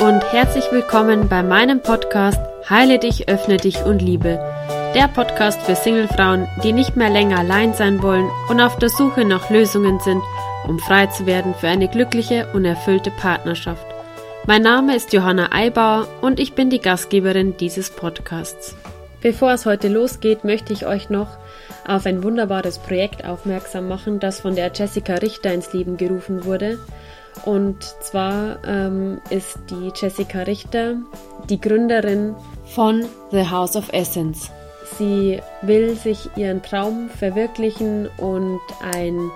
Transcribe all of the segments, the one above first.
und herzlich willkommen bei meinem Podcast Heile dich, öffne dich und liebe. Der Podcast für Singlefrauen, die nicht mehr länger allein sein wollen und auf der Suche nach Lösungen sind, um frei zu werden für eine glückliche und erfüllte Partnerschaft. Mein Name ist Johanna Eibauer und ich bin die Gastgeberin dieses Podcasts. Bevor es heute losgeht, möchte ich euch noch auf ein wunderbares Projekt aufmerksam machen, das von der Jessica Richter ins Leben gerufen wurde. Und zwar ähm, ist die Jessica Richter die Gründerin von The House of Essence. Sie will sich ihren Traum verwirklichen und ein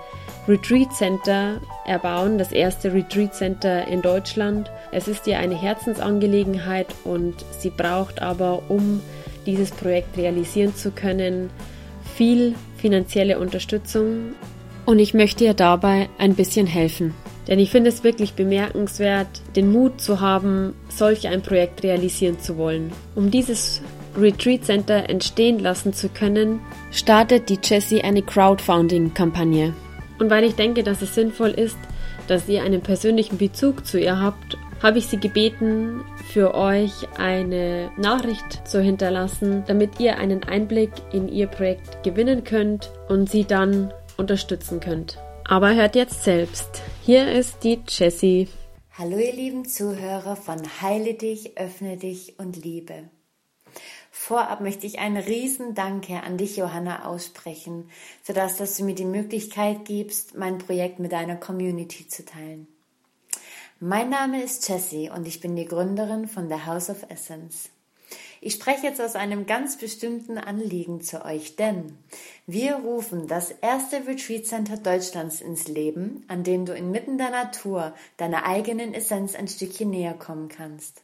Retreat Center erbauen, das erste Retreat Center in Deutschland. Es ist ihr eine Herzensangelegenheit und sie braucht aber, um dieses Projekt realisieren zu können, viel finanzielle Unterstützung und ich möchte ihr dabei ein bisschen helfen. Denn ich finde es wirklich bemerkenswert, den Mut zu haben, solch ein Projekt realisieren zu wollen. Um dieses Retreat Center entstehen lassen zu können, startet die Jessie eine Crowdfunding-Kampagne. Und weil ich denke, dass es sinnvoll ist, dass ihr einen persönlichen Bezug zu ihr habt, habe ich sie gebeten, für euch eine Nachricht zu hinterlassen, damit ihr einen Einblick in ihr Projekt gewinnen könnt und sie dann unterstützen könnt. Aber hört jetzt selbst. Hier ist die Jessie. Hallo ihr lieben Zuhörer von Heile dich, öffne dich und liebe. Vorab möchte ich einen riesen Danke an dich, Johanna, aussprechen, sodass dass du mir die Möglichkeit gibst, mein Projekt mit deiner Community zu teilen. Mein Name ist Jessie und ich bin die Gründerin von The House of Essence. Ich spreche jetzt aus einem ganz bestimmten Anliegen zu euch, denn wir rufen das erste Retreat Center Deutschlands ins Leben, an dem du inmitten der Natur deiner eigenen Essenz ein Stückchen näher kommen kannst.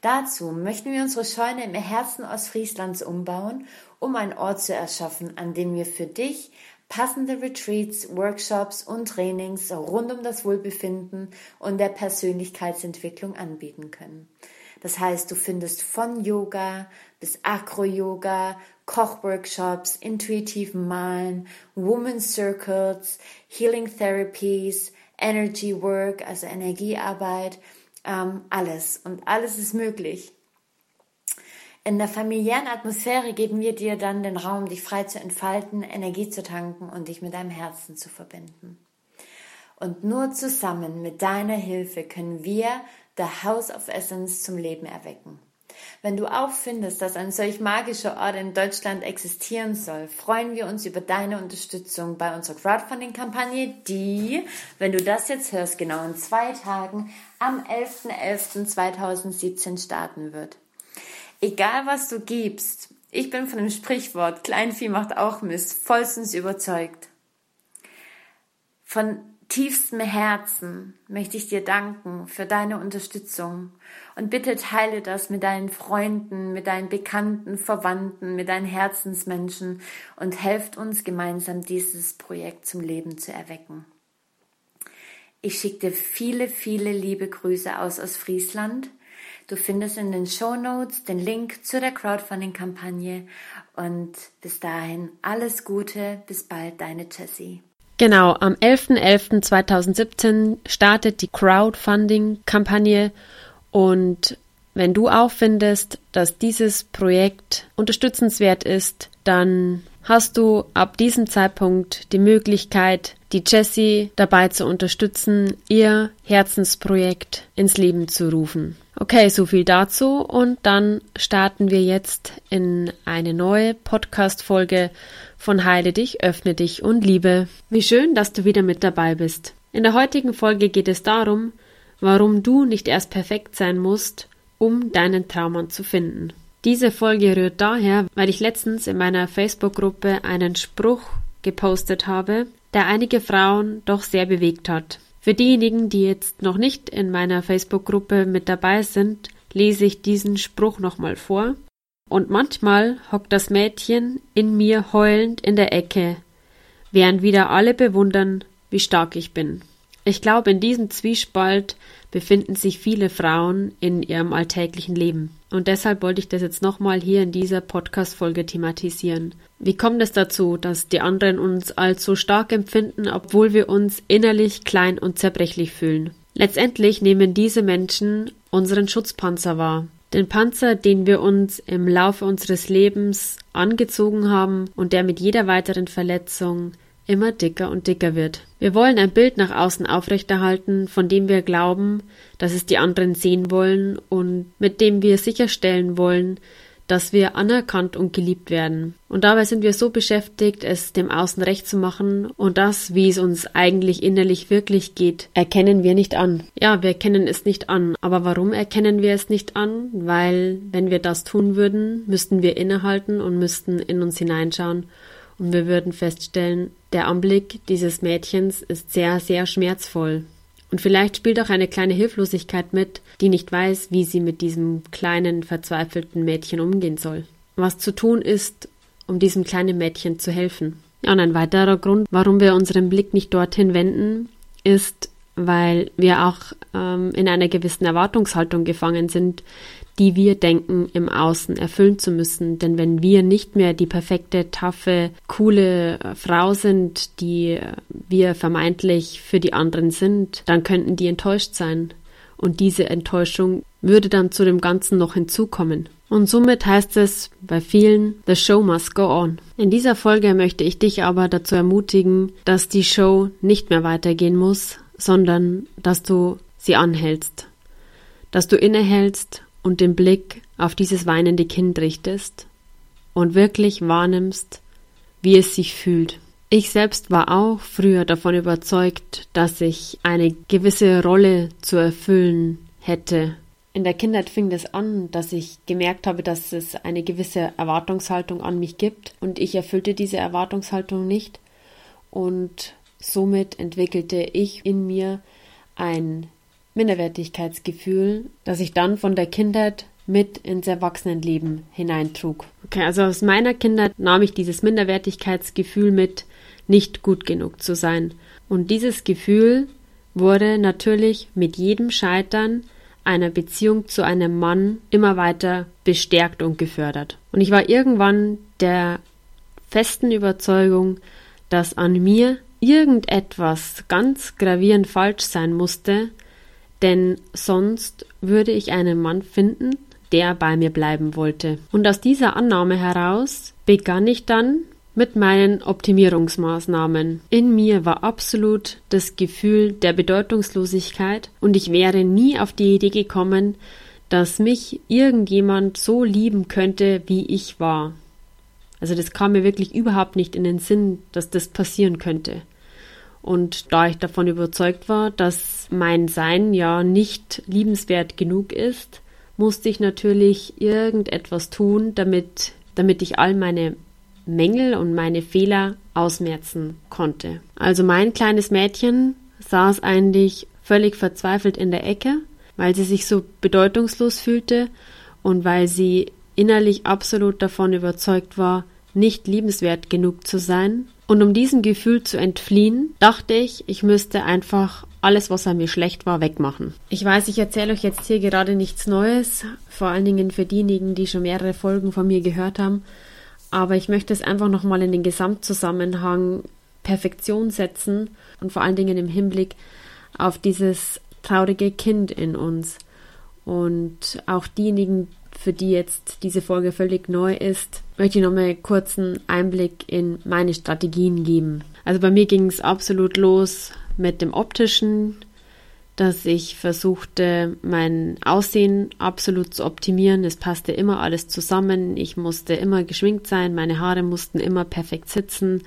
Dazu möchten wir unsere Scheune im Herzen Ostfrieslands umbauen, um einen Ort zu erschaffen, an dem wir für dich passende Retreats, Workshops und Trainings rund um das Wohlbefinden und der Persönlichkeitsentwicklung anbieten können. Das heißt, du findest von Yoga bis Acro-Yoga, Kochworkshops, intuitiven Malen, Woman Circles, Healing Therapies, Energy Work, also Energiearbeit, ähm, alles. Und alles ist möglich. In der familiären Atmosphäre geben wir dir dann den Raum, dich frei zu entfalten, Energie zu tanken und dich mit deinem Herzen zu verbinden. Und nur zusammen mit deiner Hilfe können wir The House of Essence zum Leben erwecken. Wenn du auch findest, dass ein solch magischer Ort in Deutschland existieren soll, freuen wir uns über deine Unterstützung bei unserer Crowdfunding-Kampagne, die, wenn du das jetzt hörst, genau in zwei Tagen am 11.11.2017 starten wird. Egal was du gibst, ich bin von dem Sprichwort Kleinvieh macht auch Mist vollstens überzeugt. Von tiefstem Herzen möchte ich dir danken für deine Unterstützung und bitte teile das mit deinen Freunden, mit deinen Bekannten, Verwandten, mit deinen Herzensmenschen und helft uns gemeinsam dieses Projekt zum Leben zu erwecken. Ich schicke dir viele, viele liebe Grüße aus Ostfriesland. Du findest in den Show Notes den Link zu der Crowdfunding-Kampagne und bis dahin alles Gute, bis bald, deine Jessie. Genau, am 11.11.2017 startet die Crowdfunding-Kampagne und wenn du auch findest, dass dieses Projekt unterstützenswert ist, dann hast du ab diesem Zeitpunkt die Möglichkeit, die Jessie dabei zu unterstützen, ihr Herzensprojekt ins Leben zu rufen. Okay, so viel dazu und dann starten wir jetzt in eine neue Podcast-Folge von Heile dich, öffne dich und liebe. Wie schön, dass du wieder mit dabei bist. In der heutigen Folge geht es darum, warum du nicht erst perfekt sein musst, um deinen Traummann zu finden. Diese Folge rührt daher, weil ich letztens in meiner Facebook-Gruppe einen Spruch gepostet habe, der einige Frauen doch sehr bewegt hat. Für diejenigen, die jetzt noch nicht in meiner Facebook-Gruppe mit dabei sind, lese ich diesen Spruch nochmal vor und manchmal hockt das Mädchen in mir heulend in der Ecke, während wieder alle bewundern, wie stark ich bin. Ich glaube, in diesem Zwiespalt befinden sich viele Frauen in ihrem alltäglichen Leben. Und deshalb wollte ich das jetzt nochmal hier in dieser Podcast-Folge thematisieren. Wie kommt es dazu, dass die anderen uns als so stark empfinden, obwohl wir uns innerlich klein und zerbrechlich fühlen? Letztendlich nehmen diese Menschen unseren Schutzpanzer wahr. Den Panzer, den wir uns im Laufe unseres Lebens angezogen haben und der mit jeder weiteren Verletzung immer dicker und dicker wird. Wir wollen ein Bild nach außen aufrechterhalten, von dem wir glauben, dass es die anderen sehen wollen und mit dem wir sicherstellen wollen, dass wir anerkannt und geliebt werden. Und dabei sind wir so beschäftigt, es dem Außen recht zu machen und das, wie es uns eigentlich innerlich wirklich geht, erkennen wir nicht an. Ja, wir erkennen es nicht an. Aber warum erkennen wir es nicht an? Weil, wenn wir das tun würden, müssten wir innehalten und müssten in uns hineinschauen und wir würden feststellen, der Anblick dieses Mädchens ist sehr, sehr schmerzvoll. Und vielleicht spielt auch eine kleine Hilflosigkeit mit, die nicht weiß, wie sie mit diesem kleinen, verzweifelten Mädchen umgehen soll. Was zu tun ist, um diesem kleinen Mädchen zu helfen. Und ein weiterer Grund, warum wir unseren Blick nicht dorthin wenden, ist, weil wir auch ähm, in einer gewissen Erwartungshaltung gefangen sind, die wir denken, im Außen erfüllen zu müssen. Denn wenn wir nicht mehr die perfekte, taffe, coole äh, Frau sind, die äh, wir vermeintlich für die anderen sind, dann könnten die enttäuscht sein. Und diese Enttäuschung würde dann zu dem Ganzen noch hinzukommen. Und somit heißt es bei vielen, the show must go on. In dieser Folge möchte ich dich aber dazu ermutigen, dass die Show nicht mehr weitergehen muss, sondern dass du sie anhältst. Dass du innehältst und den Blick auf dieses weinende Kind richtest und wirklich wahrnimmst, wie es sich fühlt. Ich selbst war auch früher davon überzeugt, dass ich eine gewisse Rolle zu erfüllen hätte. In der Kindheit fing es an, dass ich gemerkt habe, dass es eine gewisse Erwartungshaltung an mich gibt und ich erfüllte diese Erwartungshaltung nicht und somit entwickelte ich in mir ein Minderwertigkeitsgefühl, das ich dann von der Kindheit mit ins Erwachsenenleben hineintrug. Okay, also aus meiner Kindheit nahm ich dieses Minderwertigkeitsgefühl mit, nicht gut genug zu sein. Und dieses Gefühl wurde natürlich mit jedem Scheitern einer Beziehung zu einem Mann immer weiter bestärkt und gefördert. Und ich war irgendwann der festen Überzeugung, dass an mir irgendetwas ganz gravierend falsch sein musste, denn sonst würde ich einen Mann finden, der bei mir bleiben wollte. Und aus dieser Annahme heraus begann ich dann mit meinen Optimierungsmaßnahmen. In mir war absolut das Gefühl der Bedeutungslosigkeit und ich wäre nie auf die Idee gekommen, dass mich irgendjemand so lieben könnte, wie ich war. Also das kam mir wirklich überhaupt nicht in den Sinn, dass das passieren könnte. Und da ich davon überzeugt war, dass mein Sein ja nicht liebenswert genug ist, musste ich natürlich irgendetwas tun, damit, damit ich all meine Mängel und meine Fehler ausmerzen konnte. Also mein kleines Mädchen saß eigentlich völlig verzweifelt in der Ecke, weil sie sich so bedeutungslos fühlte und weil sie innerlich absolut davon überzeugt war, nicht liebenswert genug zu sein und um diesem Gefühl zu entfliehen, dachte ich, ich müsste einfach alles, was an mir schlecht war, wegmachen. Ich weiß, ich erzähle euch jetzt hier gerade nichts Neues, vor allen Dingen für diejenigen, die schon mehrere Folgen von mir gehört haben. Aber ich möchte es einfach nochmal in den Gesamtzusammenhang Perfektion setzen und vor allen Dingen im Hinblick auf dieses traurige Kind in uns. Und auch diejenigen, für die jetzt diese Folge völlig neu ist, möchte ich nochmal kurz einen Einblick in meine Strategien geben. Also bei mir ging es absolut los mit dem optischen, dass ich versuchte, mein Aussehen absolut zu optimieren. Es passte immer alles zusammen. Ich musste immer geschminkt sein. Meine Haare mussten immer perfekt sitzen.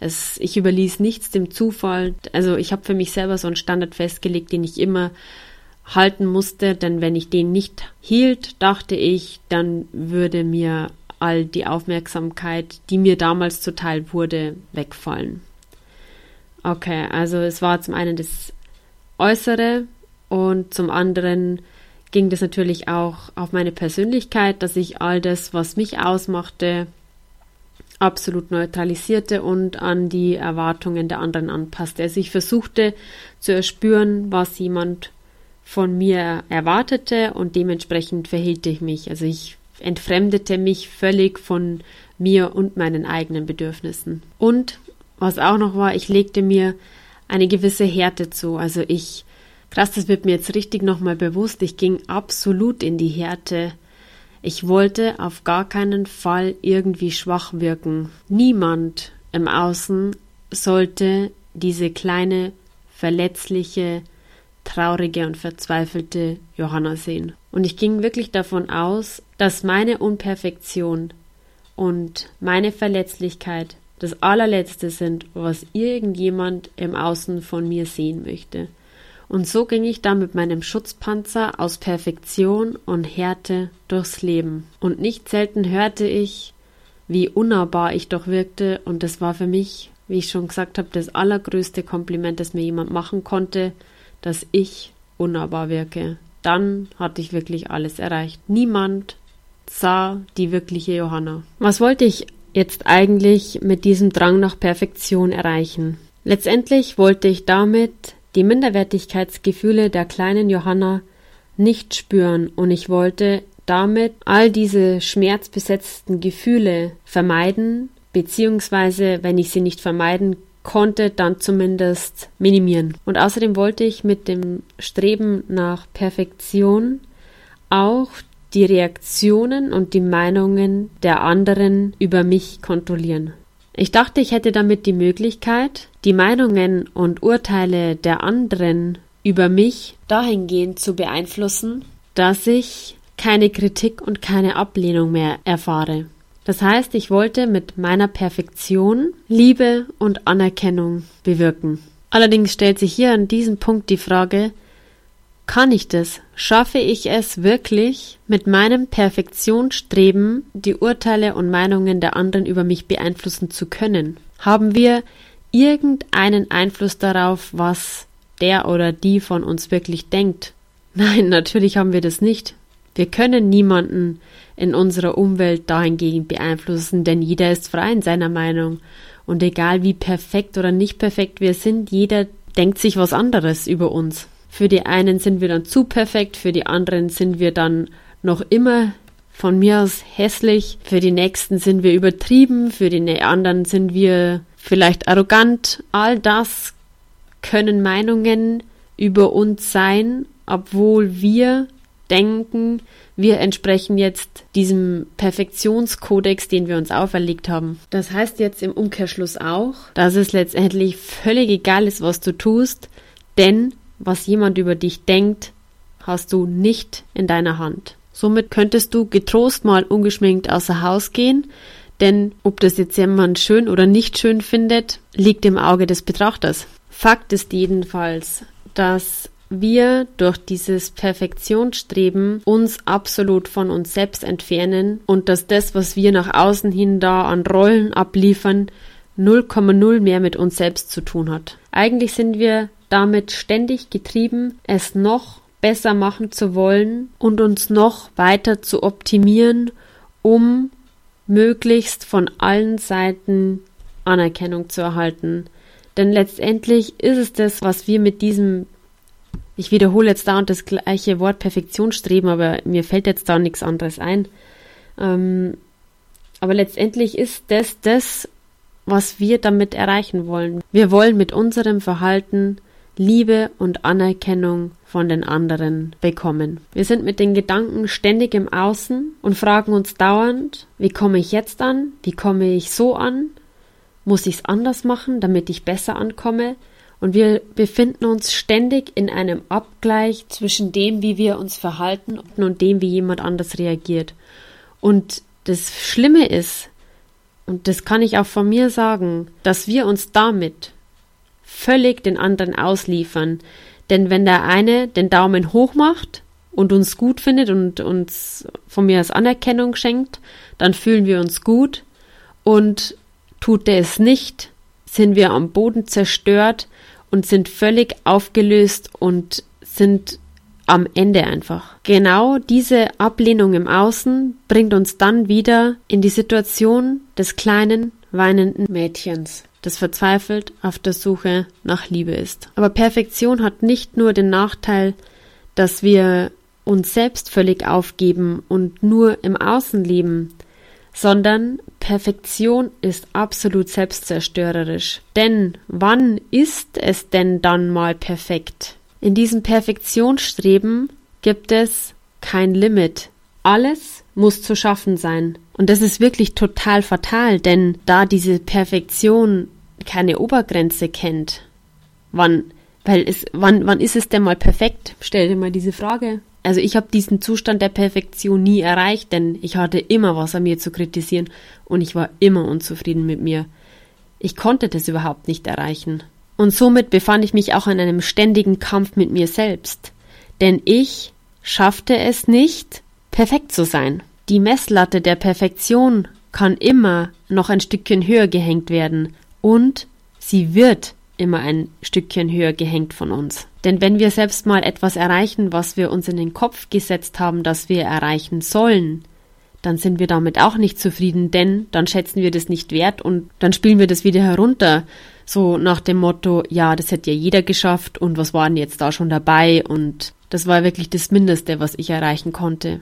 Es, ich überließ nichts dem Zufall. Also ich habe für mich selber so einen Standard festgelegt, den ich immer halten musste, denn wenn ich den nicht hielt, dachte ich, dann würde mir all die Aufmerksamkeit, die mir damals zuteil wurde, wegfallen. Okay, also es war zum einen das Äußere und zum anderen ging das natürlich auch auf meine Persönlichkeit, dass ich all das, was mich ausmachte, absolut neutralisierte und an die Erwartungen der anderen anpasste. Also ich versuchte zu erspüren, was jemand von mir erwartete und dementsprechend verhielt ich mich. Also ich entfremdete mich völlig von mir und meinen eigenen Bedürfnissen. Und was auch noch war, ich legte mir eine gewisse Härte zu. Also ich Krass, das wird mir jetzt richtig nochmal bewusst. Ich ging absolut in die Härte. Ich wollte auf gar keinen Fall irgendwie schwach wirken. Niemand im Außen sollte diese kleine, verletzliche, traurige und verzweifelte Johanna sehen. Und ich ging wirklich davon aus, dass meine Unperfektion und meine Verletzlichkeit das allerletzte sind, was irgendjemand im Außen von mir sehen möchte. Und so ging ich dann mit meinem Schutzpanzer aus Perfektion und Härte durchs Leben. Und nicht selten hörte ich, wie unnahbar ich doch wirkte, und das war für mich, wie ich schon gesagt habe, das allergrößte Kompliment, das mir jemand machen konnte, dass ich unnahbar wirke. Dann hatte ich wirklich alles erreicht. Niemand sah die wirkliche Johanna. Was wollte ich jetzt eigentlich mit diesem Drang nach Perfektion erreichen? Letztendlich wollte ich damit die Minderwertigkeitsgefühle der kleinen Johanna nicht spüren und ich wollte damit all diese schmerzbesetzten Gefühle vermeiden, beziehungsweise wenn ich sie nicht vermeiden konnte, dann zumindest minimieren. Und außerdem wollte ich mit dem Streben nach Perfektion auch die Reaktionen und die Meinungen der anderen über mich kontrollieren. Ich dachte, ich hätte damit die Möglichkeit, die Meinungen und Urteile der anderen über mich dahingehend zu beeinflussen, dass ich keine Kritik und keine Ablehnung mehr erfahre. Das heißt, ich wollte mit meiner Perfektion Liebe und Anerkennung bewirken. Allerdings stellt sich hier an diesem Punkt die Frage, kann ich das? Schaffe ich es wirklich, mit meinem Perfektionsstreben die Urteile und Meinungen der anderen über mich beeinflussen zu können? Haben wir irgendeinen Einfluss darauf, was der oder die von uns wirklich denkt? Nein, natürlich haben wir das nicht. Wir können niemanden in unserer Umwelt dahingegen beeinflussen, denn jeder ist frei in seiner Meinung. Und egal wie perfekt oder nicht perfekt wir sind, jeder denkt sich was anderes über uns. Für die einen sind wir dann zu perfekt, für die anderen sind wir dann noch immer von mir aus hässlich, für die nächsten sind wir übertrieben, für die anderen sind wir vielleicht arrogant. All das können Meinungen über uns sein, obwohl wir denken, wir entsprechen jetzt diesem Perfektionskodex, den wir uns auferlegt haben. Das heißt jetzt im Umkehrschluss auch, dass es letztendlich völlig egal ist, was du tust, denn was jemand über dich denkt, hast du nicht in deiner Hand. Somit könntest du getrost mal ungeschminkt außer Haus gehen, denn ob das jetzt jemand schön oder nicht schön findet, liegt im Auge des Betrachters. Fakt ist jedenfalls, dass wir durch dieses Perfektionsstreben uns absolut von uns selbst entfernen und dass das, was wir nach außen hin da an Rollen abliefern, 0,0 mehr mit uns selbst zu tun hat. Eigentlich sind wir damit ständig getrieben, es noch besser machen zu wollen und uns noch weiter zu optimieren, um möglichst von allen Seiten Anerkennung zu erhalten. Denn letztendlich ist es das, was wir mit diesem, ich wiederhole jetzt da und das gleiche Wort Perfektion streben, aber mir fällt jetzt da nichts anderes ein. Ähm, aber letztendlich ist das das, was wir damit erreichen wollen. Wir wollen mit unserem Verhalten Liebe und Anerkennung von den anderen bekommen. Wir sind mit den Gedanken ständig im Außen und fragen uns dauernd, wie komme ich jetzt an? Wie komme ich so an? Muss ich es anders machen, damit ich besser ankomme? Und wir befinden uns ständig in einem Abgleich zwischen dem, wie wir uns verhalten und dem, wie jemand anders reagiert. Und das Schlimme ist, und das kann ich auch von mir sagen, dass wir uns damit völlig den anderen ausliefern. Denn wenn der eine den Daumen hoch macht und uns gut findet und uns von mir aus Anerkennung schenkt, dann fühlen wir uns gut und tut er es nicht, sind wir am Boden zerstört und sind völlig aufgelöst und sind am Ende einfach. Genau diese Ablehnung im Außen bringt uns dann wieder in die Situation des kleinen weinenden Mädchens das verzweifelt auf der Suche nach Liebe ist. Aber Perfektion hat nicht nur den Nachteil, dass wir uns selbst völlig aufgeben und nur im Außen leben, sondern Perfektion ist absolut selbstzerstörerisch. Denn wann ist es denn dann mal perfekt? In diesem Perfektionsstreben gibt es kein Limit. Alles muss zu schaffen sein. Und das ist wirklich total fatal, denn da diese Perfektion keine Obergrenze kennt, wann, weil es, wann, wann ist es denn mal perfekt? Stell dir mal diese Frage. Also ich habe diesen Zustand der Perfektion nie erreicht, denn ich hatte immer was an mir zu kritisieren und ich war immer unzufrieden mit mir. Ich konnte das überhaupt nicht erreichen. Und somit befand ich mich auch in einem ständigen Kampf mit mir selbst. Denn ich schaffte es nicht, perfekt zu sein. Die Messlatte der Perfektion kann immer noch ein Stückchen höher gehängt werden und sie wird immer ein Stückchen höher gehängt von uns. Denn wenn wir selbst mal etwas erreichen, was wir uns in den Kopf gesetzt haben, dass wir erreichen sollen, dann sind wir damit auch nicht zufrieden, denn dann schätzen wir das nicht wert und dann spielen wir das wieder herunter. So nach dem Motto, ja, das hätte ja jeder geschafft und was war denn jetzt da schon dabei und das war wirklich das Mindeste, was ich erreichen konnte.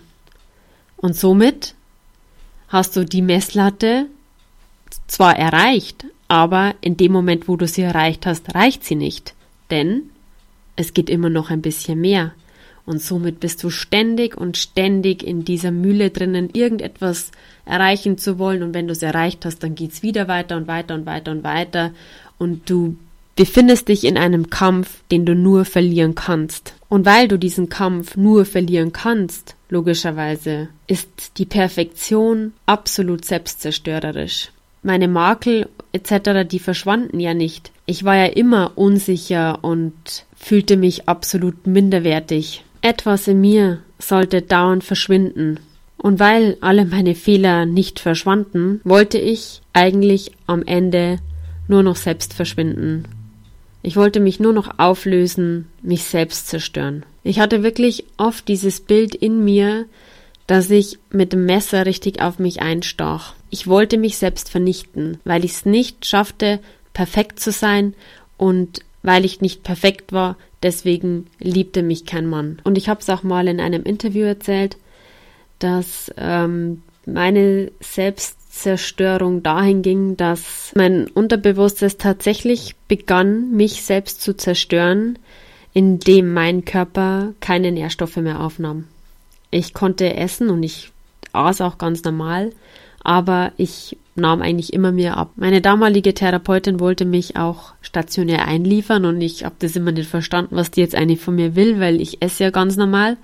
Und somit hast du die Messlatte zwar erreicht, aber in dem Moment, wo du sie erreicht hast, reicht sie nicht. Denn es geht immer noch ein bisschen mehr. Und somit bist du ständig und ständig in dieser Mühle drinnen, irgendetwas erreichen zu wollen. Und wenn du es erreicht hast, dann geht's wieder weiter und weiter und weiter und weiter und du befindest dich in einem Kampf, den du nur verlieren kannst. Und weil du diesen Kampf nur verlieren kannst, logischerweise, ist die Perfektion absolut selbstzerstörerisch. Meine Makel etc., die verschwanden ja nicht. Ich war ja immer unsicher und fühlte mich absolut minderwertig. Etwas in mir sollte dauernd verschwinden. Und weil alle meine Fehler nicht verschwanden, wollte ich eigentlich am Ende nur noch selbst verschwinden. Ich wollte mich nur noch auflösen, mich selbst zerstören. Ich hatte wirklich oft dieses Bild in mir, dass ich mit dem Messer richtig auf mich einstach. Ich wollte mich selbst vernichten, weil ich es nicht schaffte, perfekt zu sein und weil ich nicht perfekt war, deswegen liebte mich kein Mann. Und ich habe es auch mal in einem Interview erzählt, dass ähm, meine Selbst Zerstörung dahin ging, dass mein Unterbewusstes tatsächlich begann, mich selbst zu zerstören, indem mein Körper keine Nährstoffe mehr aufnahm. Ich konnte essen und ich aß auch ganz normal, aber ich nahm eigentlich immer mehr ab. Meine damalige Therapeutin wollte mich auch stationär einliefern und ich habe das immer nicht verstanden, was die jetzt eigentlich von mir will, weil ich esse ja ganz normal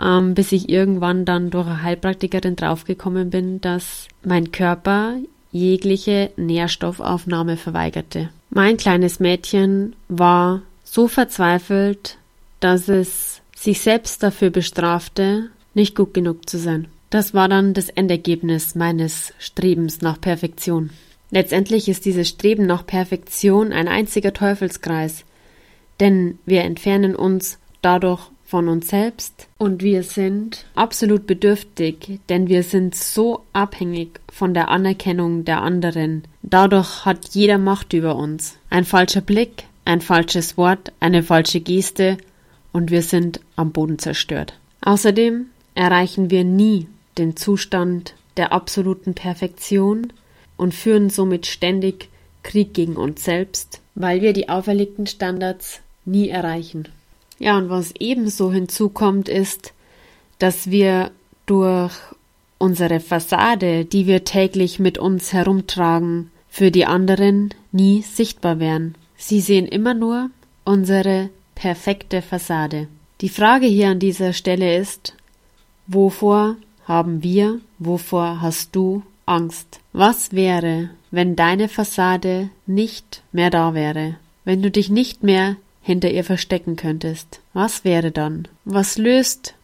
ähm, bis ich irgendwann dann durch eine Heilpraktikerin draufgekommen bin, dass mein Körper jegliche Nährstoffaufnahme verweigerte. Mein kleines Mädchen war so verzweifelt, dass es sich selbst dafür bestrafte, nicht gut genug zu sein. Das war dann das Endergebnis meines Strebens nach Perfektion. Letztendlich ist dieses Streben nach Perfektion ein einziger Teufelskreis, denn wir entfernen uns dadurch von uns selbst und wir sind absolut bedürftig, denn wir sind so abhängig von der Anerkennung der anderen. Dadurch hat jeder Macht über uns. Ein falscher Blick, ein falsches Wort, eine falsche Geste und wir sind am Boden zerstört. Außerdem erreichen wir nie den Zustand der absoluten Perfektion und führen somit ständig Krieg gegen uns selbst, weil wir die auferlegten Standards nie erreichen. Ja, und was ebenso hinzukommt, ist, dass wir durch unsere Fassade, die wir täglich mit uns herumtragen, für die anderen nie sichtbar wären. Sie sehen immer nur unsere perfekte Fassade. Die Frage hier an dieser Stelle ist, wovor haben wir, wovor hast du Angst? Was wäre, wenn deine Fassade nicht mehr da wäre? Wenn du dich nicht mehr hinter ihr verstecken könntest. Was wäre dann? Was löst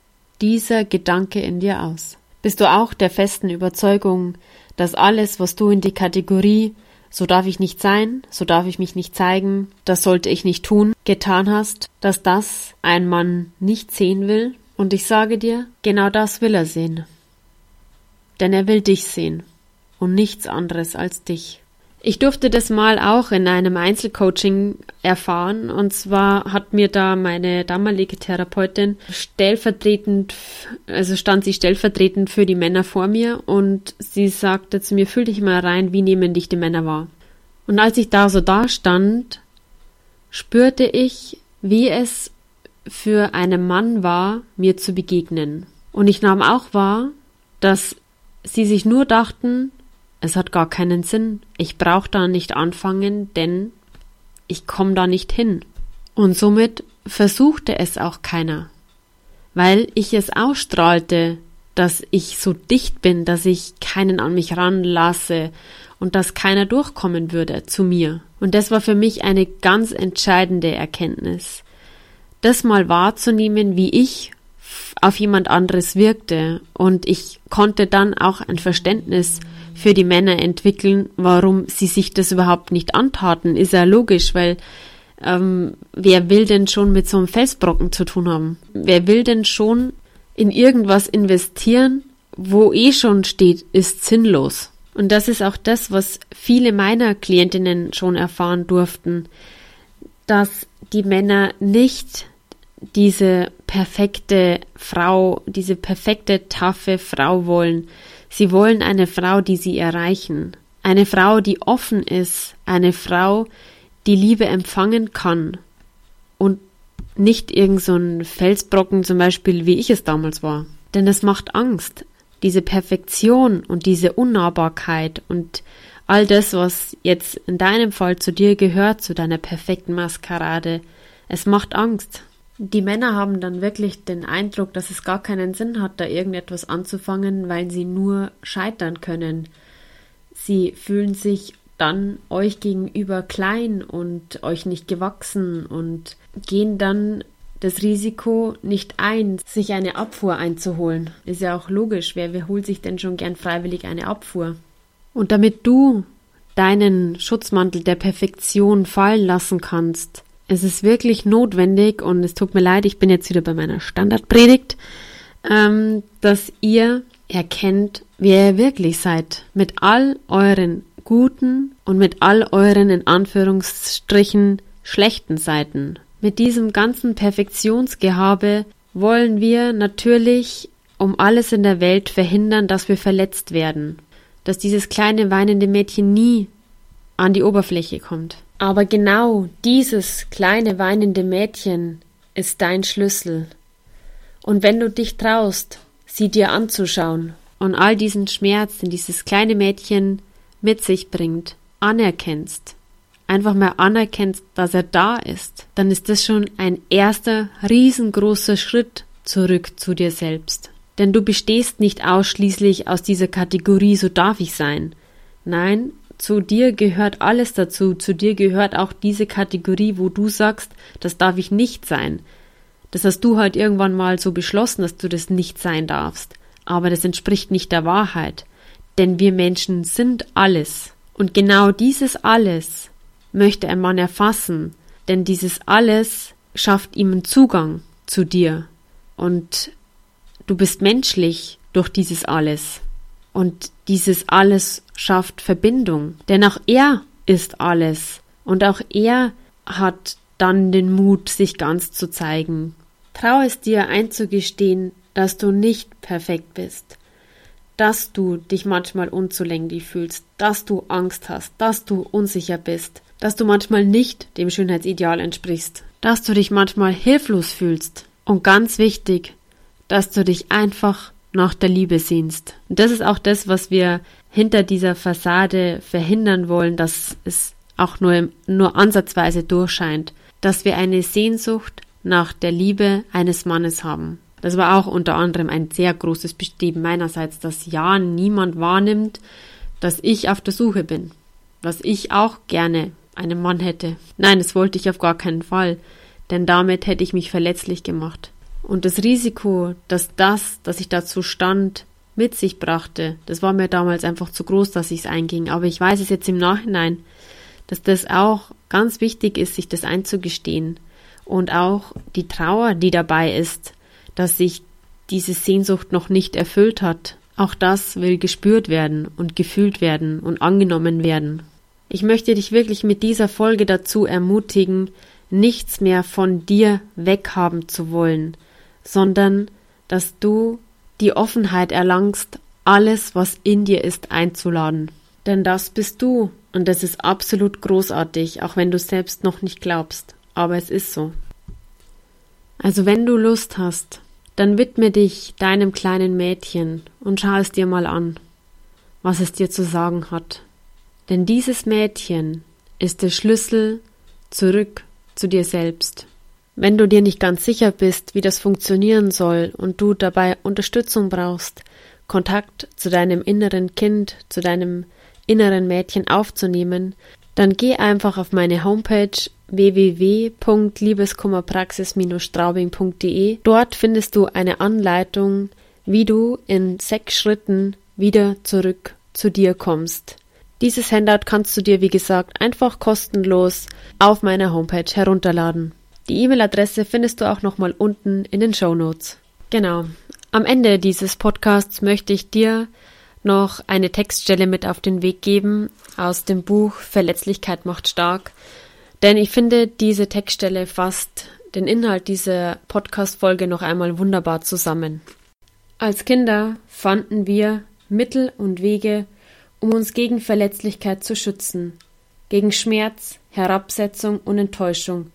dieser Gedanke in dir aus? Bist du auch der festen Überzeugung, dass alles, was du in die Kategorie so darf ich nicht sein, so darf ich mich nicht zeigen, das sollte ich nicht tun, getan hast, dass das ein Mann nicht sehen will? Und ich sage dir, genau das will er sehen. Denn er will dich sehen und nichts anderes als dich. Ich durfte das mal auch in einem Einzelcoaching erfahren. Und zwar hat mir da meine damalige Therapeutin stellvertretend, also stand sie stellvertretend für die Männer vor mir und sie sagte zu mir, fühl dich mal rein, wie nehmen dich die Männer wahr. Und als ich da so da stand, spürte ich, wie es für einen Mann war, mir zu begegnen. Und ich nahm auch wahr, dass sie sich nur dachten, es hat gar keinen Sinn, ich brauche da nicht anfangen, denn ich komme da nicht hin. Und somit versuchte es auch keiner, weil ich es ausstrahlte, dass ich so dicht bin, dass ich keinen an mich ranlasse und dass keiner durchkommen würde zu mir. Und das war für mich eine ganz entscheidende Erkenntnis. Das mal wahrzunehmen, wie ich auf jemand anderes wirkte. Und ich konnte dann auch ein Verständnis für die Männer entwickeln, warum sie sich das überhaupt nicht antaten. Ist ja logisch, weil ähm, wer will denn schon mit so einem Felsbrocken zu tun haben? Wer will denn schon in irgendwas investieren, wo eh schon steht, ist sinnlos? Und das ist auch das, was viele meiner Klientinnen schon erfahren durften, dass die Männer nicht diese perfekte Frau, diese perfekte, taffe Frau wollen. Sie wollen eine Frau, die sie erreichen. Eine Frau, die offen ist. Eine Frau, die Liebe empfangen kann. Und nicht irgend so ein Felsbrocken zum Beispiel, wie ich es damals war. Denn es macht Angst. Diese Perfektion und diese Unnahbarkeit und all das, was jetzt in deinem Fall zu dir gehört, zu deiner perfekten Maskerade, es macht Angst. Die Männer haben dann wirklich den Eindruck, dass es gar keinen Sinn hat, da irgendetwas anzufangen, weil sie nur scheitern können. Sie fühlen sich dann euch gegenüber klein und euch nicht gewachsen und gehen dann das Risiko nicht ein, sich eine Abfuhr einzuholen. Ist ja auch logisch, wer, wer holt sich denn schon gern freiwillig eine Abfuhr? Und damit du deinen Schutzmantel der Perfektion fallen lassen kannst, es ist wirklich notwendig und es tut mir leid, ich bin jetzt wieder bei meiner Standardpredigt, ähm, dass ihr erkennt, wer ihr wirklich seid. Mit all euren guten und mit all euren in Anführungsstrichen schlechten Seiten. Mit diesem ganzen Perfektionsgehabe wollen wir natürlich um alles in der Welt verhindern, dass wir verletzt werden. Dass dieses kleine weinende Mädchen nie an die Oberfläche kommt. Aber genau dieses kleine weinende Mädchen ist dein Schlüssel. Und wenn du dich traust, sie dir anzuschauen und all diesen Schmerz, den dieses kleine Mädchen mit sich bringt, anerkennst, einfach mal anerkennst, dass er da ist, dann ist das schon ein erster riesengroßer Schritt zurück zu dir selbst. Denn du bestehst nicht ausschließlich aus dieser Kategorie, so darf ich sein. Nein, zu dir gehört alles dazu. Zu dir gehört auch diese Kategorie, wo du sagst, das darf ich nicht sein. Das hast du halt irgendwann mal so beschlossen, dass du das nicht sein darfst. Aber das entspricht nicht der Wahrheit. Denn wir Menschen sind alles. Und genau dieses alles möchte ein Mann erfassen. Denn dieses alles schafft ihm einen Zugang zu dir. Und du bist menschlich durch dieses alles. Und dieses alles schafft Verbindung. Denn auch er ist alles. Und auch er hat dann den Mut, sich ganz zu zeigen. Trau es dir einzugestehen, dass du nicht perfekt bist, dass du dich manchmal unzulänglich fühlst, dass du Angst hast, dass du unsicher bist, dass du manchmal nicht dem Schönheitsideal entsprichst, dass du dich manchmal hilflos fühlst und ganz wichtig, dass du dich einfach nach der Liebe sehnst. Und das ist auch das, was wir hinter dieser Fassade verhindern wollen, dass es auch nur, nur ansatzweise durchscheint, dass wir eine Sehnsucht nach der Liebe eines Mannes haben. Das war auch unter anderem ein sehr großes Bestreben meinerseits, dass ja niemand wahrnimmt, dass ich auf der Suche bin, dass ich auch gerne einen Mann hätte. Nein, das wollte ich auf gar keinen Fall, denn damit hätte ich mich verletzlich gemacht. Und das Risiko, dass das, dass ich dazu stand, mit sich brachte, das war mir damals einfach zu groß, dass ich es einging. Aber ich weiß es jetzt im Nachhinein, dass das auch ganz wichtig ist, sich das einzugestehen. Und auch die Trauer, die dabei ist, dass sich diese Sehnsucht noch nicht erfüllt hat. Auch das will gespürt werden und gefühlt werden und angenommen werden. Ich möchte dich wirklich mit dieser Folge dazu ermutigen, nichts mehr von dir weghaben zu wollen, sondern dass du die Offenheit erlangst, alles, was in dir ist, einzuladen. Denn das bist du und das ist absolut großartig, auch wenn du selbst noch nicht glaubst. Aber es ist so. Also wenn du Lust hast, dann widme dich deinem kleinen Mädchen und schau es dir mal an, was es dir zu sagen hat. Denn dieses Mädchen ist der Schlüssel zurück zu dir selbst. Wenn du dir nicht ganz sicher bist, wie das funktionieren soll und du dabei Unterstützung brauchst, Kontakt zu deinem inneren Kind, zu deinem inneren Mädchen aufzunehmen, dann geh einfach auf meine Homepage www.liebeskummerpraxis-straubing.de. Dort findest du eine Anleitung, wie du in sechs Schritten wieder zurück zu dir kommst. Dieses Handout kannst du dir, wie gesagt, einfach kostenlos auf meiner Homepage herunterladen. Die E-Mail-Adresse findest du auch nochmal unten in den Show Notes. Genau. Am Ende dieses Podcasts möchte ich dir noch eine Textstelle mit auf den Weg geben aus dem Buch Verletzlichkeit macht stark. Denn ich finde, diese Textstelle fasst den Inhalt dieser Podcast-Folge noch einmal wunderbar zusammen. Als Kinder fanden wir Mittel und Wege, um uns gegen Verletzlichkeit zu schützen, gegen Schmerz, Herabsetzung und Enttäuschung.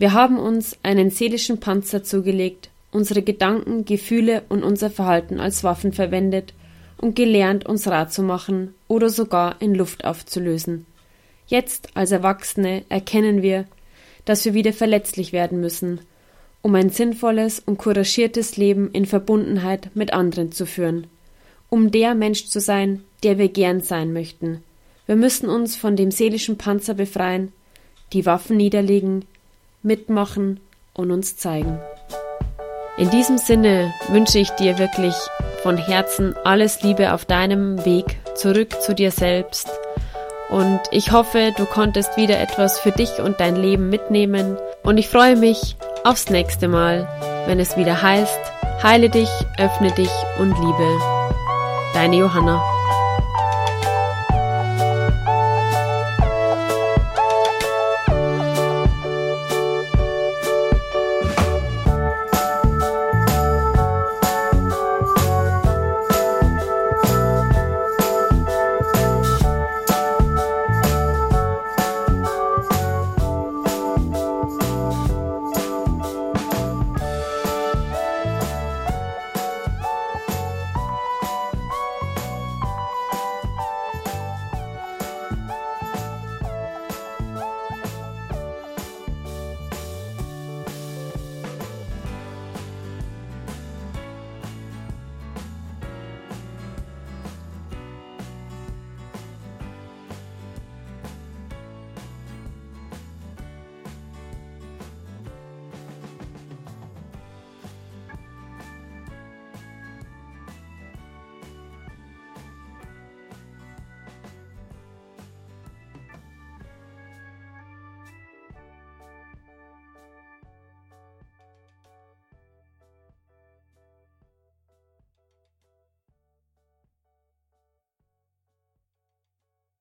Wir haben uns einen seelischen Panzer zugelegt, unsere Gedanken, Gefühle und unser Verhalten als Waffen verwendet und gelernt, uns rat zu machen oder sogar in Luft aufzulösen. Jetzt als Erwachsene erkennen wir, dass wir wieder verletzlich werden müssen, um ein sinnvolles und couragiertes Leben in Verbundenheit mit anderen zu führen um der Mensch zu sein, der wir gern sein möchten. Wir müssen uns von dem seelischen Panzer befreien, die Waffen niederlegen, mitmachen und uns zeigen. In diesem Sinne wünsche ich dir wirklich von Herzen alles Liebe auf deinem Weg zurück zu dir selbst. Und ich hoffe, du konntest wieder etwas für dich und dein Leben mitnehmen. Und ich freue mich aufs nächste Mal, wenn es wieder heißt, heile dich, öffne dich und liebe. Deine Johanna.